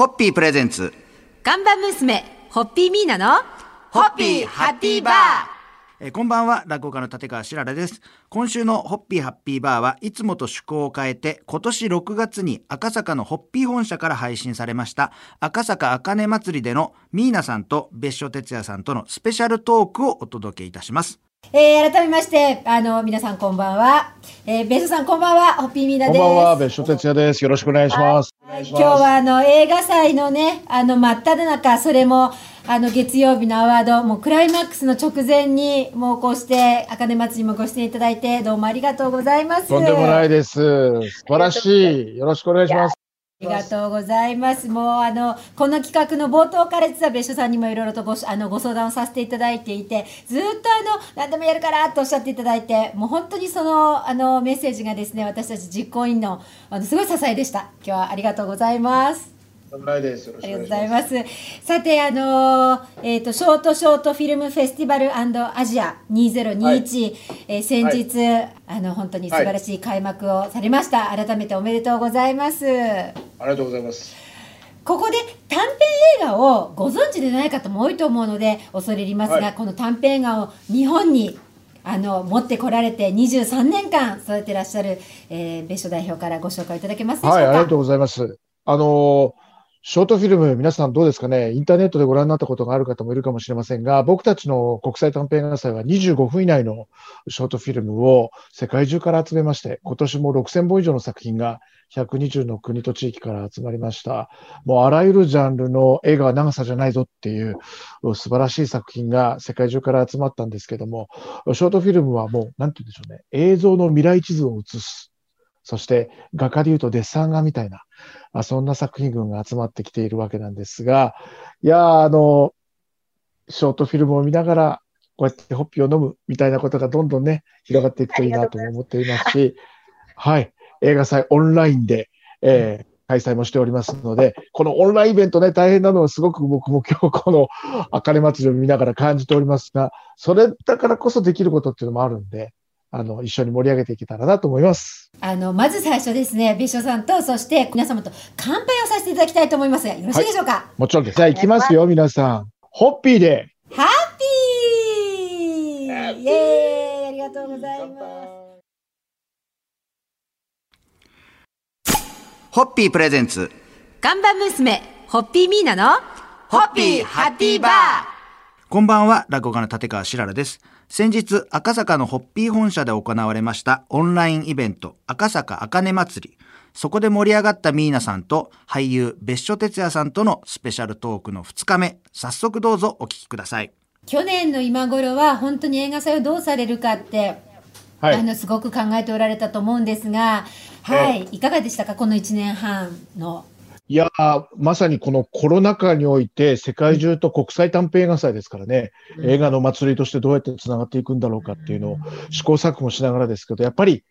ホッピープレゼンツ。看板娘、ホッピーミーナの、ホッピーハッピーバーえーこんばんは、落語家の立川しららです。今週のホッピーハッピーバーはいつもと趣向を変えて、今年6月に赤坂のホッピー本社から配信されました、赤坂あかね祭りでのミーナさんと別所哲也さんとのスペシャルトークをお届けいたします。えー、改めまして、あの、皆さんこんばんは。えー、ベストさんこんばんは、ホッピーミーナです。こんばんは、別所哲也です。よろしくお願いします。今日はあの映画祭のね、あの真っ只中、それもあの月曜日のアワード、もうクライマックスの直前に、もうこうして、あかね祭りもご出演いただいて、どうもありがとうございます。とんでもないです。素晴らしい。よろしくお願いします。ありがとうございます。もうあのこの企画の冒頭から実は別所さんにもいろいろとごあのご相談をさせていただいていて、ずっとあの何でもやるからとおっしゃっていただいて、もう本当にそのあのメッセージがですね、私たち実行委員のあのすごい支えでした。今日はありがとうございます。ありがとうございます。さて、あのえっ、と、ショートショートフィルムフェスティバルアジア2021、えー先日、あの、本当に素晴らしい開幕をされました。改めておめでとうございます。ありがとうございます。ここで短編映画をご存知でない方も多いと思うので恐れ入りますが、はいこの短編映画を日本にあの持ってこられて23年間育ててらっしゃる、えー、別所代表からご紹介いただけますでしょうか？はい、ありがとうございます。あの、ショートフィルム、皆さんどうですかね？インターネットでご覧になったことがある方もいるかもしれませんが、僕たちの国際短編映画祭は25分以内のショートフィルムを世界中から集めまして、今年も6000本以上の作品が120の国と地域から集まりました。もうあらゆるジャンルの映画は長さじゃないぞっていう素晴らしい作品が世界中から集まったんですけども、ショートフィルムはもう、なんて言うんでしょうね、映像の未来地図を映す。そして画家で言うとデッサン画みたいな、あそんな作品群が集まってきているわけなんですが、いやーあの、ショートフィルムを見ながら、こうやってホッピーを飲むみたいなことがどんどんね、広がっていくといいなと思っていますし、はい、映画祭オンラインで、えー開催もしておりますので、このオンラインイベントね、大変なのはすごく僕も今日このあかね祭りを見ながら感じておりますが、それだからこそできることっていうのもあるんで、あの、一緒に盛り上げていけたらなと思います。あのまず最初ですね別所さんとそして皆様と乾杯をさせていただきたいと思いますがよろしいでしょうか、もちろんです。じゃあ行きますよ、皆さん。ホッピーで。ハッピーイエーイありがとうございますホッピープレゼンツ。看板娘ホッピーミーナのホッピーハッピーバーこんばんは、落語家の立川しららです。先日、赤坂のホッピー本社で行われましたオンラインイベント、赤坂あかね祭り。そこで盛り上がったミーナさんと俳優別所哲也さんとのスペシャルトークの2日目。早速どうぞお聞きください。去年の今頃は本当に映画祭をどうされるかって、はいあのすごく考えておられたと思うんですが、はい、いかがでしたかこの1年半の？いやーまさにこのコロナ禍において、世界中と国際短編映画祭ですからね、映画の祭りとしてどうやってつながっていくんだろうかっていうのを試行錯誤しながらですけど、やっぱり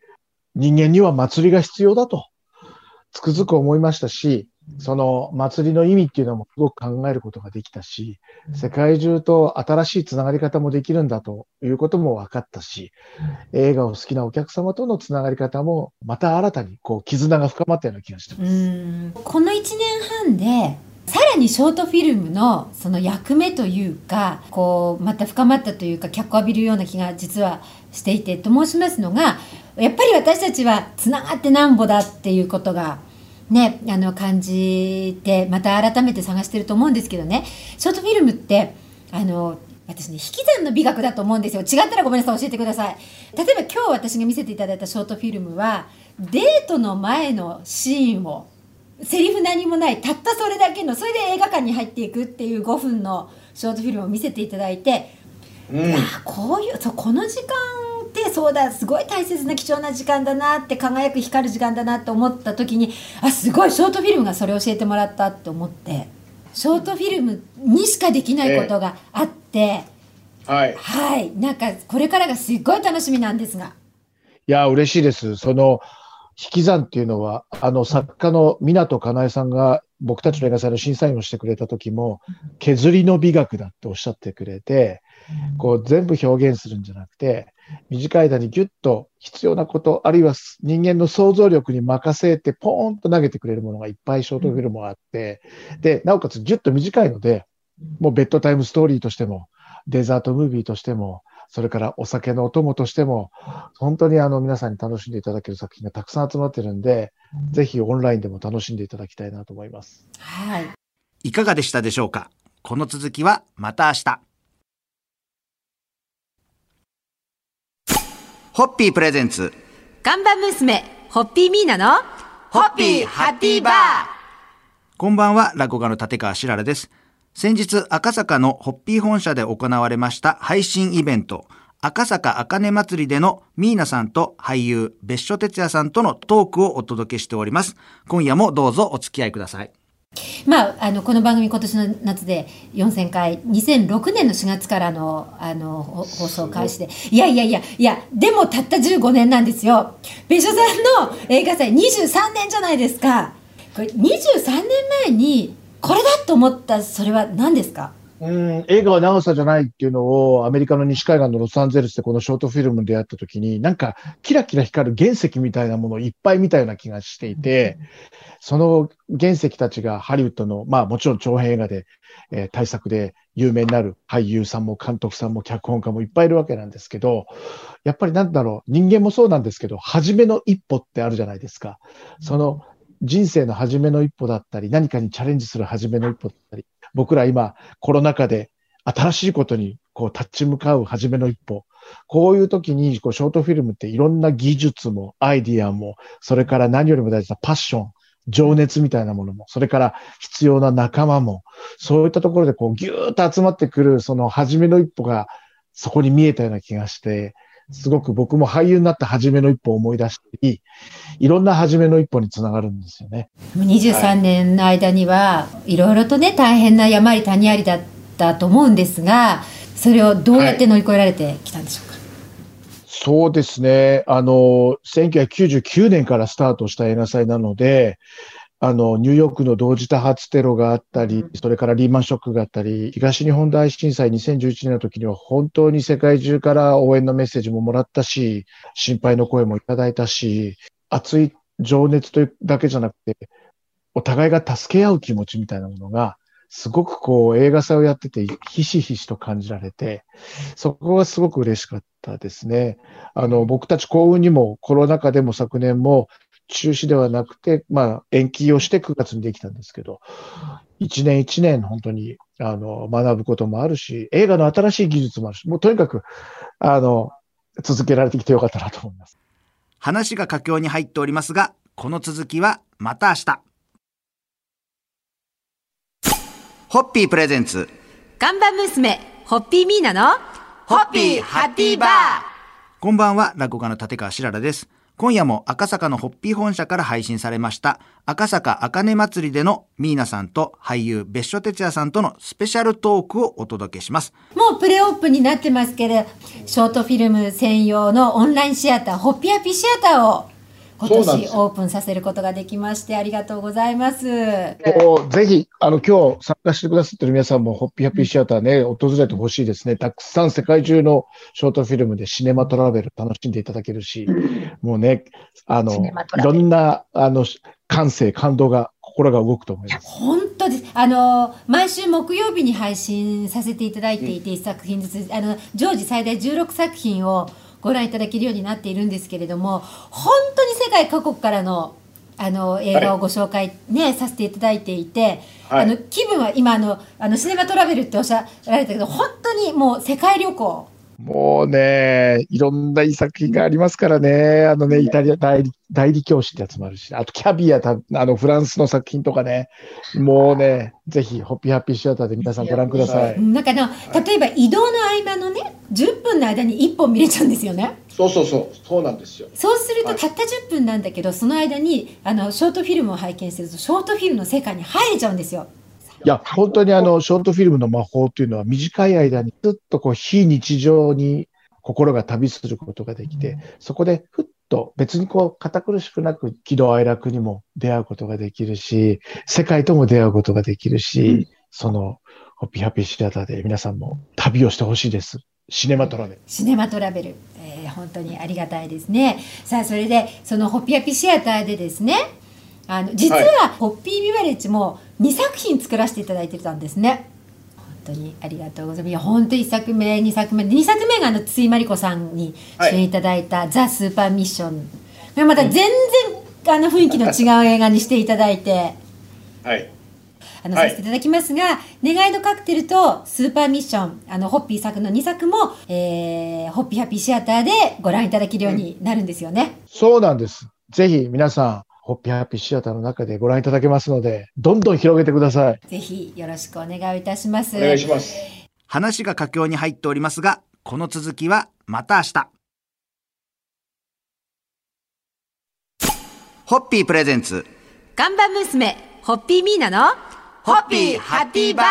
人間には祭りが必要だと、つくづく思いましたし、その祭りの意味っていうのもすごく考えることができたし、世界中と新しいつながり方もできるんだということも分かったし、映画を好きなお客様とのつながり方もまた新たにこう絆が深まったような気がしてます。うん。この1年半でさらにショートフィルムのその役目というかこうまた深まったというか脚光を浴びるような気が実はしていてと申しますのがやっぱり私たちはつながってなんぼだっていうことがねあの感じてまた改めて探してると思うんですけどね。ショートフィルムってあの私ね引き算の美学だと思うんですよ。違ったらごめんなさい教えてください。例えば今日私が見せていただいたショートフィルムはデートの前のシーンをセリフ何もないたったそれだけのそれで映画館に入っていくっていう5分のショートフィルムを見せていただいて、あこういうそうこの時間そうだすごい大切な貴重な時間だなって輝く光る時間だなって思った時にあすごいショートフィルムがそれを教えてもらったって思ってショートフィルムにしかできないことがあって、はい。はいなんかこれからがすっごい楽しみなんですが。いや、嬉しいです。その、引き算っていうのは、あの、作家の湊かなえさんが僕たちの映画祭の審査員をしてくれた時も、削りの美学だっておっしゃってくれて、こう全部表現するんじゃなくて、短い間にギュッと必要なこと、あるいは人間の想像力に任せてポーンと投げてくれるものがいっぱいショートフィルムがあって、で、なおかつギュッと短いので、もうベッドタイムストーリーとしても、デザートムービーとしても、それからお酒のお供としても、本当にあの皆さんに楽しんでいただける作品がたくさん集まってるんで、ぜひオンラインでも楽しんでいただきたいなと思います。はい。いかがでしたでしょうか？この続きはまた明日。ホッピープレゼンツ。看板娘、ホッピーミーナの、ホッピーハッピーバー。こんばんは、落語家の立川しららです。先日赤坂のホッピー本社で行われました配信イベント赤坂あかね祭りでのミーナさんと俳優別所哲也さんとのトークをお届けしております今夜もどうぞお付き合いくださいまあ、あのこの番組今年の夏で4000回2006年の4月からのあの放送開始で。いやいやいやいやでもたった15年なんですよ。別所さんの映画祭23年じゃないですか。これ23年前にこれだと思ったそれは何ですか？うん映画は長さじゃないっていうのをアメリカの西海岸のロサンゼルスでこのショートフィルムでやった時になんかキラキラ光る原石みたいなものをいっぱい見たような気がしていて、その原石たちがハリウッドのまあもちろん長編映画で、えー、大作で有名になる俳優さんも監督さんも脚本家もいっぱいいるわけなんですけどやっぱりなんだろう人間もそうなんですけど初めの一歩ってあるじゃないですか。その人生の初めの一歩だったり、何かにチャレンジする初めの一歩だったり、僕ら今コロナ禍で新しいことにこう立ち向かう初めの一歩。こういう時にこうショートフィルムっていろんな技術もアイディアも、それから何よりも大事なパッション、情熱みたいなものも、それから必要な仲間も、そういったところでこうギューッと集まってくるその初めの一歩がそこに見えたような気がして、すごく僕も俳優になった初めの一歩を思い出したり、いろんな初めの一歩につながるんですよね。23年の間には、いろいろとね、大変な山あり谷ありだったと思うんですが、それをどうやって乗り越えられてきたんでしょうか？はい、そうですね。あの、1999年からスタートした映画祭なので、あの、ニューヨークの同時多発テロがあったり、それからリーマンショックがあったり、東日本大震災2011年の時には本当に世界中から応援のメッセージももらったし、心配の声もいただいたし、熱い情熱というだけじゃなくて、お互いが助け合う気持ちみたいなものが、すごくこう映画祭をやっててひしひしと感じられて、そこがすごく嬉しかったですね。あの、僕たち幸運にもコロナ禍でも昨年も中止ではなくて、まあ、延期をして9月にできたんですけど、一年一年本当に、あの、学ぶこともあるし、映画の新しい技術もあるし、もうとにかく、あの、続けられてきてよかったなと思います。話が佳境に入っておりますが、この続きはまた明日。ホッピープレゼンツ。看板娘、ホッピーミーナの、ホッピーハッピーバー。こんばんは、落語家の立川しららです。今夜も赤坂のホッピー本社から配信されました赤坂あかね祭りでのミーナさんと俳優別所哲也さんとのスペシャルトークをお届けします。もうプレオープンになってますけどショートフィルム専用のオンラインシアターホッピーアピシアターを今年オープンさせることができましてありがとうございます。ぜひ、あの、今日参加してくださってる皆さんも、ホッピーハッピーシアターね、訪れてほしいですね。たくさん世界中のショートフィルムでシネマトラベル楽しんでいただけるし、もうね、あの、いろんな、あの、感性、感動が、心が動くと思います。本当です。あの、毎週木曜日に配信させていただいていて、1作品ずつ、あの、常時最大16作品を、ご覧いただけるようになっているんですけれども本当に世界各国からのあの映画をご紹介ね、はい、させていただいていて、はい、あの気分は今あのあのシネマトラベルっておっしゃられたけど本当にもう世界旅行もうね、いろんないい作品がありますからね。あのね、イタリア代理代理教師ってやつもあるし、あとキャビアた、あのフランスの作品とかね。もうね、ぜひ、ホッピーハッピーシアターで皆さんご覧ください。なんかの、例えば移動の合間のね、10分の間に1本見れちゃうんですよね。そうそうそう、そうなんですよ。そうすると、たった10分なんだけど、その間に、あの、ショートフィルムを拝見すると、ショートフィルムの世界に入れちゃうんですよ。いや、本当にあの、ショートフィルムの魔法っていうのは短い間にずっとこう、非日常に心が旅することができて、そこでふっと別にこう、堅苦しくなく喜怒哀楽にも出会うことができるし、世界とも出会うことができるし、その、ホッピーハッピーシアターで皆さんも旅をしてほしいです。シネマトラベル。シネマトラベル、えー、本当にありがたいですね。さあそれでそのホッピーハッピーシアターでですねあの実は、ホッピービバレッジも2作品作らせていただいてたんですね。本当にありがとうございます。いや本当1作目2作目2作目があの津井真理子さんに主演いただいた「ザ・スーパーミッション」これまた全然、あの雰囲気の違う映画にしていただいて。はい。あの、はいさせていただきますが「願いのカクテル」と「スーパーミッション」あのホッピー作の2作も、えーホッピーハッピーシアターでご覧いただけるようになるんですよね。そうなんです。ぜひ皆さん、ホッピーハッピーシアターの中でご覧いただけますので、どんどん広げてください。ぜひよろしくお願いいたします。お願いします。話が佳境に入っておりますが、この続きはまた明日。ホッピープレゼンツ。看板娘ホッピーミーナのホッピーハッピーバー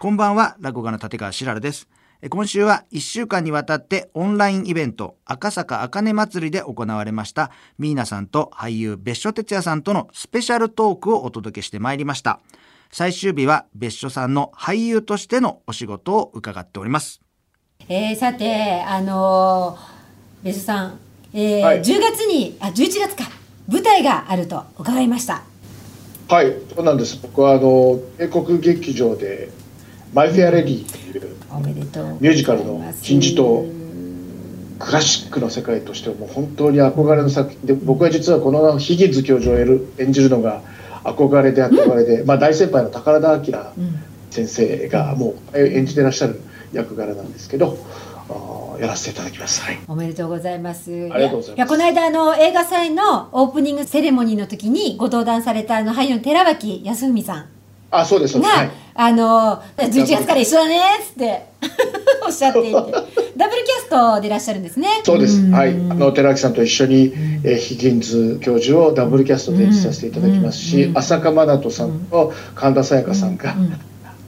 こんばんは、落語家の立川しららです。え今週は1週間にわたってオンラインイベント赤坂あかね祭りで行われましたミーナさんと俳優別所哲也さんとのスペシャルトークをお届けしてまいりました。最終日は別所さんの俳優としてのお仕事を伺っております。えーさてあのー、別所さん、えーはい10月にあ11月か舞台があると伺いました。はい、そうなんです。僕はあの英国劇場でマイフェアレディというおめでとう。ございますミュージカルの金字塔。クラシックの世界としてもう本当に憧れの作品。で僕は実はこのヒギンズ教授を演じるのが憧れで憧れで、まあ、大先輩の宝田明うん。先生がもう演じてらっしゃる役柄なんですけどやらせていただきます。はい。おめでとうございます。ありがとうございます。この間あの映画祭のオープニングセレモニーの時にご登壇されたあの俳優の寺脇康文さん。あそうですそうが、です、はい、あの11月から一緒だねっつって おっしゃっていてダブルキャストでいらっしゃるんですね。そうです。んはい。あの寺脇さんと一緒に、えーヒギンズ教授をダブルキャストで演じさせていただきますし、うん浅香真奈さんと神田沙也加さんが、うん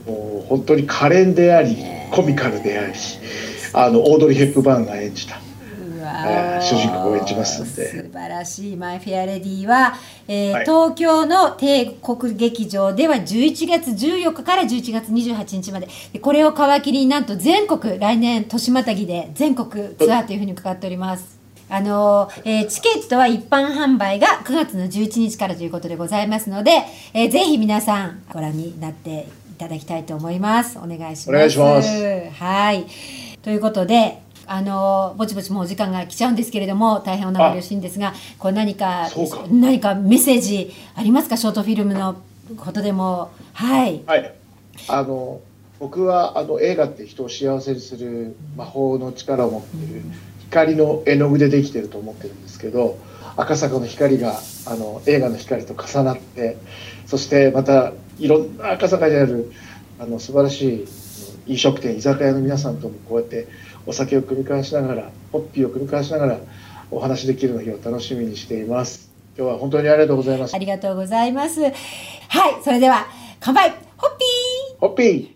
もう本当に可憐であり、コミカルであり、あのオードリー・ヘップバーンが演じた。うわえー主人公を演じますんで素晴らしい「マイ・フェア・レディは」えーはい東京の帝国劇場では11月14日から11月28日まででこれを皮切りになんと全国来年年またぎで全国ツアーというふうに伺っております。あのーえーチケットは一般販売が9月の11日からということでございますので、えーぜひ皆さんご覧になっていただきたいと思います。お願いします。お願いしますはい。ということで、あのぼちぼちもうお時間が来ちゃうんですけれども大変お名残惜しいんですがこれ何かそうか。何かメッセージありますか？ショートフィルムのことでも。はい。はい。あの僕はあの映画って人を幸せにする魔法の力を持っている光の絵の具でできてると思ってるんですけど赤坂の光があの映画の光と重なってそしてまたいろんな赤坂にあるあの素晴らしい飲食店居酒屋の皆さんともこうやってお酒を繰り返しながらホッピーを繰り返しながらお話できるの日を楽しみにしています。今日は本当にありがとうございます。ありがとうございます。はいそれでは乾杯。ホッピー。ホッピー